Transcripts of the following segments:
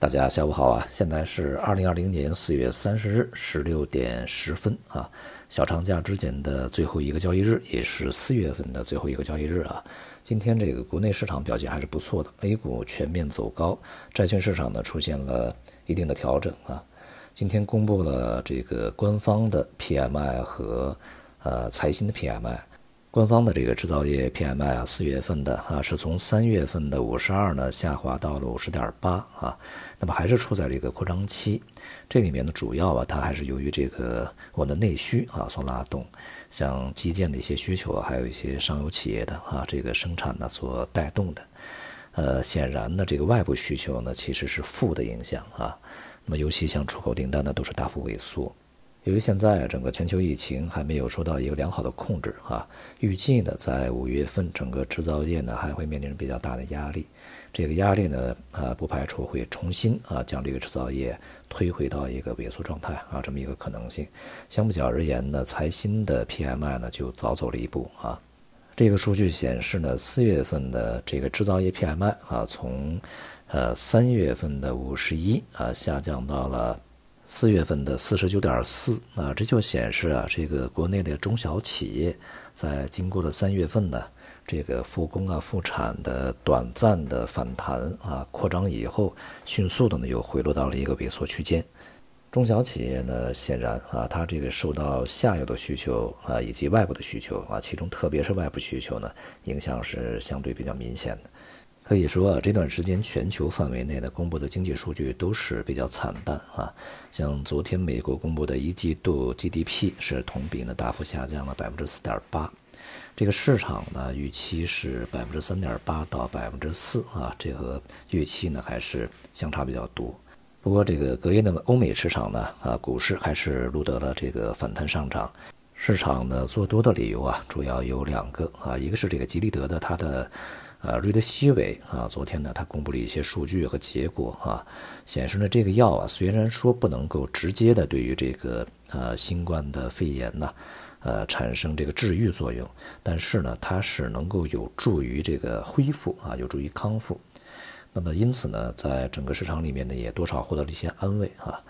大家下午好啊！现在是二零二零年四月三十日十六点十分啊，小长假之前的最后一个交易日，也是四月份的最后一个交易日啊。今天这个国内市场表现还是不错的，A 股全面走高，债券市场呢出现了一定的调整啊。今天公布了这个官方的 PMI 和呃财新的 PMI。官方的这个制造业 PMI 啊，四月份的啊，是从三月份的五十二呢下滑到了五十点八啊，那么还是处在这个扩张期。这里面呢，主要啊，它还是由于这个我们的内需啊所拉动，像基建的一些需求啊，还有一些上游企业的啊这个生产呢所带动的。呃，显然呢，这个外部需求呢其实是负的影响啊，那么尤其像出口订单呢都是大幅萎缩。由于现在整个全球疫情还没有受到一个良好的控制啊，预计呢在五月份整个制造业呢还会面临着比较大的压力，这个压力呢啊不排除会重新啊将这个制造业推回到一个萎缩状态啊这么一个可能性。相比较而言呢，财新的 PMI 呢就早走了一步啊，这个数据显示呢四月份的这个制造业 PMI 啊从呃三月份的五十一啊下降到了。四月份的四十九点四啊，这就显示啊，这个国内的中小企业在经过了三月份的这个复工啊、复产的短暂的反弹啊、扩张以后，迅速的呢又回落到了一个萎缩区间。中小企业呢，显然啊，它这个受到下游的需求啊以及外部的需求啊，其中特别是外部需求呢，影响是相对比较明显的。可以说啊，这段时间全球范围内的公布的经济数据都是比较惨淡啊。像昨天美国公布的一季度 GDP 是同比呢大幅下降了百分之四点八，这个市场呢预期是百分之三点八到百分之四啊，这和预期呢还是相差比较多。不过这个隔夜的欧美市场呢啊，股市还是录得了这个反弹上涨。市场呢做多的理由啊，主要有两个啊，一个是这个吉利德的它的。呃，瑞德西韦啊，昨天呢，他公布了一些数据和结果啊，显示呢，这个药啊，虽然说不能够直接的对于这个呃新冠的肺炎呢，呃产生这个治愈作用，但是呢，它是能够有助于这个恢复啊，有助于康复。那么因此呢，在整个市场里面呢，也多少获得了一些安慰啊。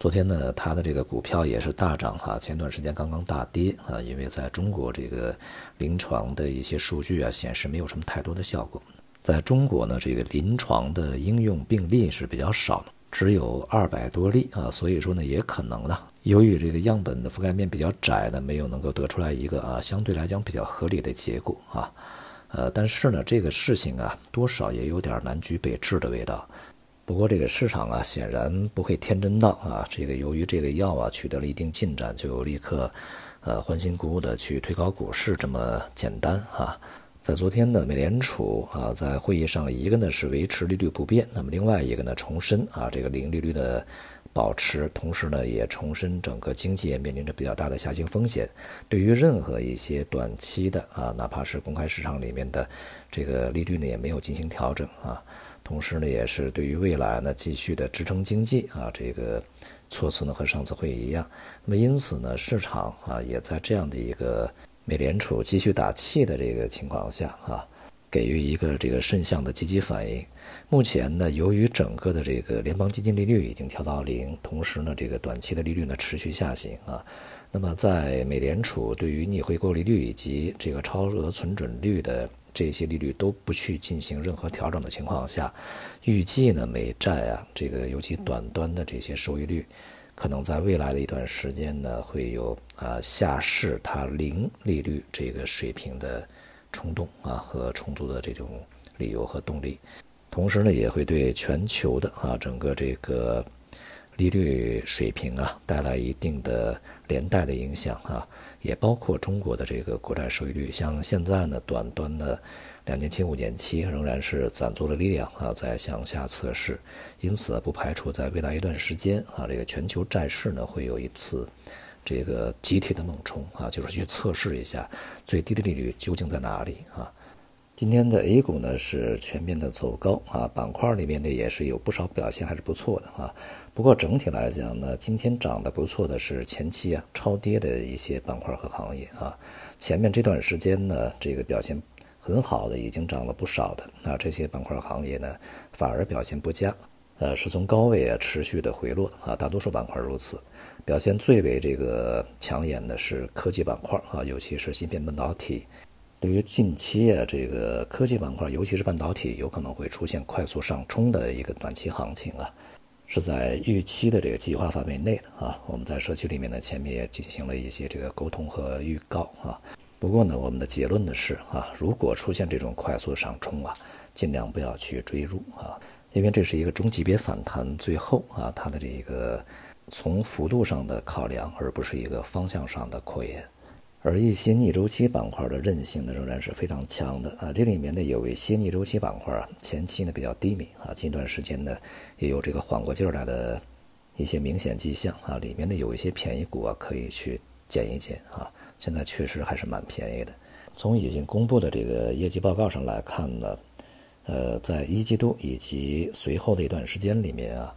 昨天呢，它的这个股票也是大涨哈。前段时间刚刚大跌啊，因为在中国这个临床的一些数据啊显示没有什么太多的效果。在中国呢，这个临床的应用病例是比较少，只有二百多例啊。所以说呢，也可能呢，由于这个样本的覆盖面比较窄呢，没有能够得出来一个啊相对来讲比较合理的结果啊。呃，但是呢，这个事情啊，多少也有点南橘北枳的味道。不过这个市场啊，显然不会天真到啊，这个由于这个药啊取得了一定进展，就立刻，呃欢欣鼓舞的去推高股市这么简单啊。在昨天呢，美联储啊在会议上，一个呢是维持利率不变，那么另外一个呢重申啊这个零利率的保持，同时呢也重申整个经济也面临着比较大的下行风险，对于任何一些短期的啊，哪怕是公开市场里面的这个利率呢也没有进行调整啊。同时呢，也是对于未来呢继续的支撑经济啊，这个措辞呢和上次会议一样。那么因此呢，市场啊也在这样的一个美联储继续打气的这个情况下啊，给予一个这个顺向的积极反应。目前呢，由于整个的这个联邦基金利率已经调到零，同时呢，这个短期的利率呢持续下行啊。那么在美联储对于逆回购利率以及这个超额存准率的这些利率都不去进行任何调整的情况下，预计呢美债啊，这个尤其短端的这些收益率，可能在未来的一段时间呢会有啊下市它零利率这个水平的冲动啊和充足的这种理由和动力，同时呢也会对全球的啊整个这个利率水平啊带来一定的连带的影响啊。也包括中国的这个国债收益率，像现在呢，短端的两年期、五年期仍然是攒足了力量啊，在向下测试，因此不排除在未来一段时间啊，这个全球债市呢会有一次这个集体的猛冲啊，就是去测试一下最低的利率究竟在哪里啊。今天的 A 股呢是全面的走高啊，板块里面呢也是有不少表现还是不错的啊。不过整体来讲呢，今天涨得不错的是前期啊超跌的一些板块和行业啊。前面这段时间呢，这个表现很好的已经涨了不少的，那这些板块行业呢反而表现不佳。呃，是从高位啊持续的回落啊，大多数板块如此。表现最为这个抢眼的是科技板块啊，尤其是芯片半导体。对于近期啊这个科技板块，尤其是半导体，有可能会出现快速上冲的一个短期行情啊，是在预期的这个计划范围内的啊。我们在社区里面呢，前面也进行了一些这个沟通和预告啊。不过呢，我们的结论呢是啊，如果出现这种快速上冲啊，尽量不要去追入啊。因为这是一个中级别反弹，最后啊，它的这个从幅度上的考量，而不是一个方向上的扩延。而一些逆周期板块的韧性呢，仍然是非常强的啊。这里面呢，有一些逆周期板块啊，前期呢比较低迷啊，近段时间呢也有这个缓过劲来的一些明显迹象啊。里面呢有一些便宜股啊，可以去捡一捡啊。现在确实还是蛮便宜的。从已经公布的这个业绩报告上来看呢。呃，在一季度以及随后的一段时间里面啊，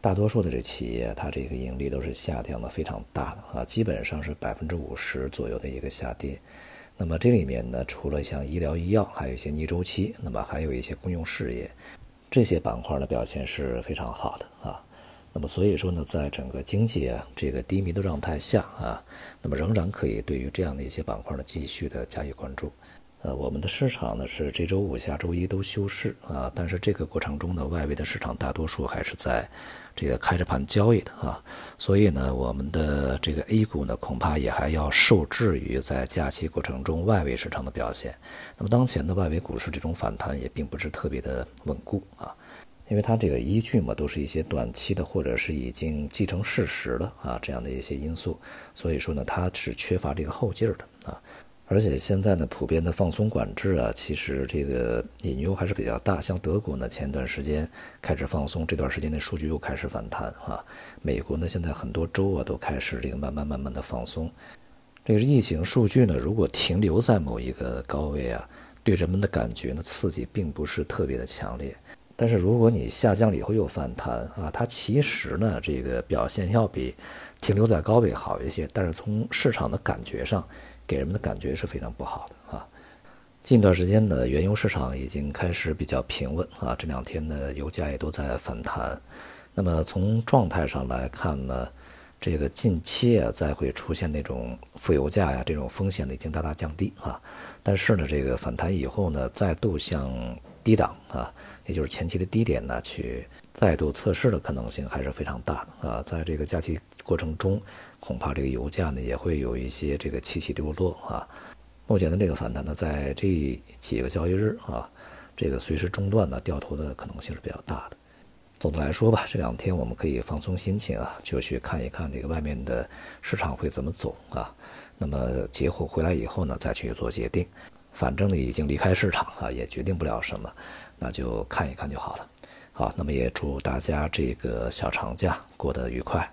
大多数的这企业它这个盈利都是下降的非常大的啊，基本上是百分之五十左右的一个下跌。那么这里面呢，除了像医疗医药，还有一些逆周期，那么还有一些公用事业，这些板块的表现是非常好的啊。那么所以说呢，在整个经济啊这个低迷的状态下啊，那么仍然可以对于这样的一些板块呢继续的加以关注。呃，我们的市场呢是这周五、下周一都休市啊，但是这个过程中呢，外围的市场大多数还是在这个开着盘交易的啊，所以呢，我们的这个 A 股呢，恐怕也还要受制于在假期过程中外围市场的表现。那么当前的外围股市这种反弹也并不是特别的稳固啊，因为它这个依据嘛，都是一些短期的或者是已经既成事实的啊这样的一些因素，所以说呢，它是缺乏这个后劲儿的啊。而且现在呢，普遍的放松管制啊，其实这个隐忧还是比较大。像德国呢，前段时间开始放松，这段时间的数据又开始反弹啊。美国呢，现在很多州啊都开始这个慢慢慢慢的放松。这个疫情数据呢，如果停留在某一个高位啊，对人们的感觉呢，刺激并不是特别的强烈。但是如果你下降了以后又反弹啊，它其实呢，这个表现要比停留在高位好一些。但是从市场的感觉上，给人们的感觉是非常不好的啊！近段时间呢，原油市场已经开始比较平稳啊，这两天呢，油价也都在反弹。那么从状态上来看呢，这个近期啊，再会出现那种负油价呀这种风险呢，已经大大降低啊。但是呢，这个反弹以后呢，再度向低档啊，也就是前期的低点呢，去再度测试的可能性还是非常大的啊。在这个假期过程中。恐怕这个油价呢也会有一些这个起起落落啊。目前的这个反弹呢，在这几个交易日啊，这个随时中断呢，掉头的可能性是比较大的。总的来说吧，这两天我们可以放松心情啊，就去看一看这个外面的市场会怎么走啊。那么节后回来以后呢，再去做决定。反正呢，已经离开市场啊，也决定不了什么，那就看一看就好了。好，那么也祝大家这个小长假过得愉快。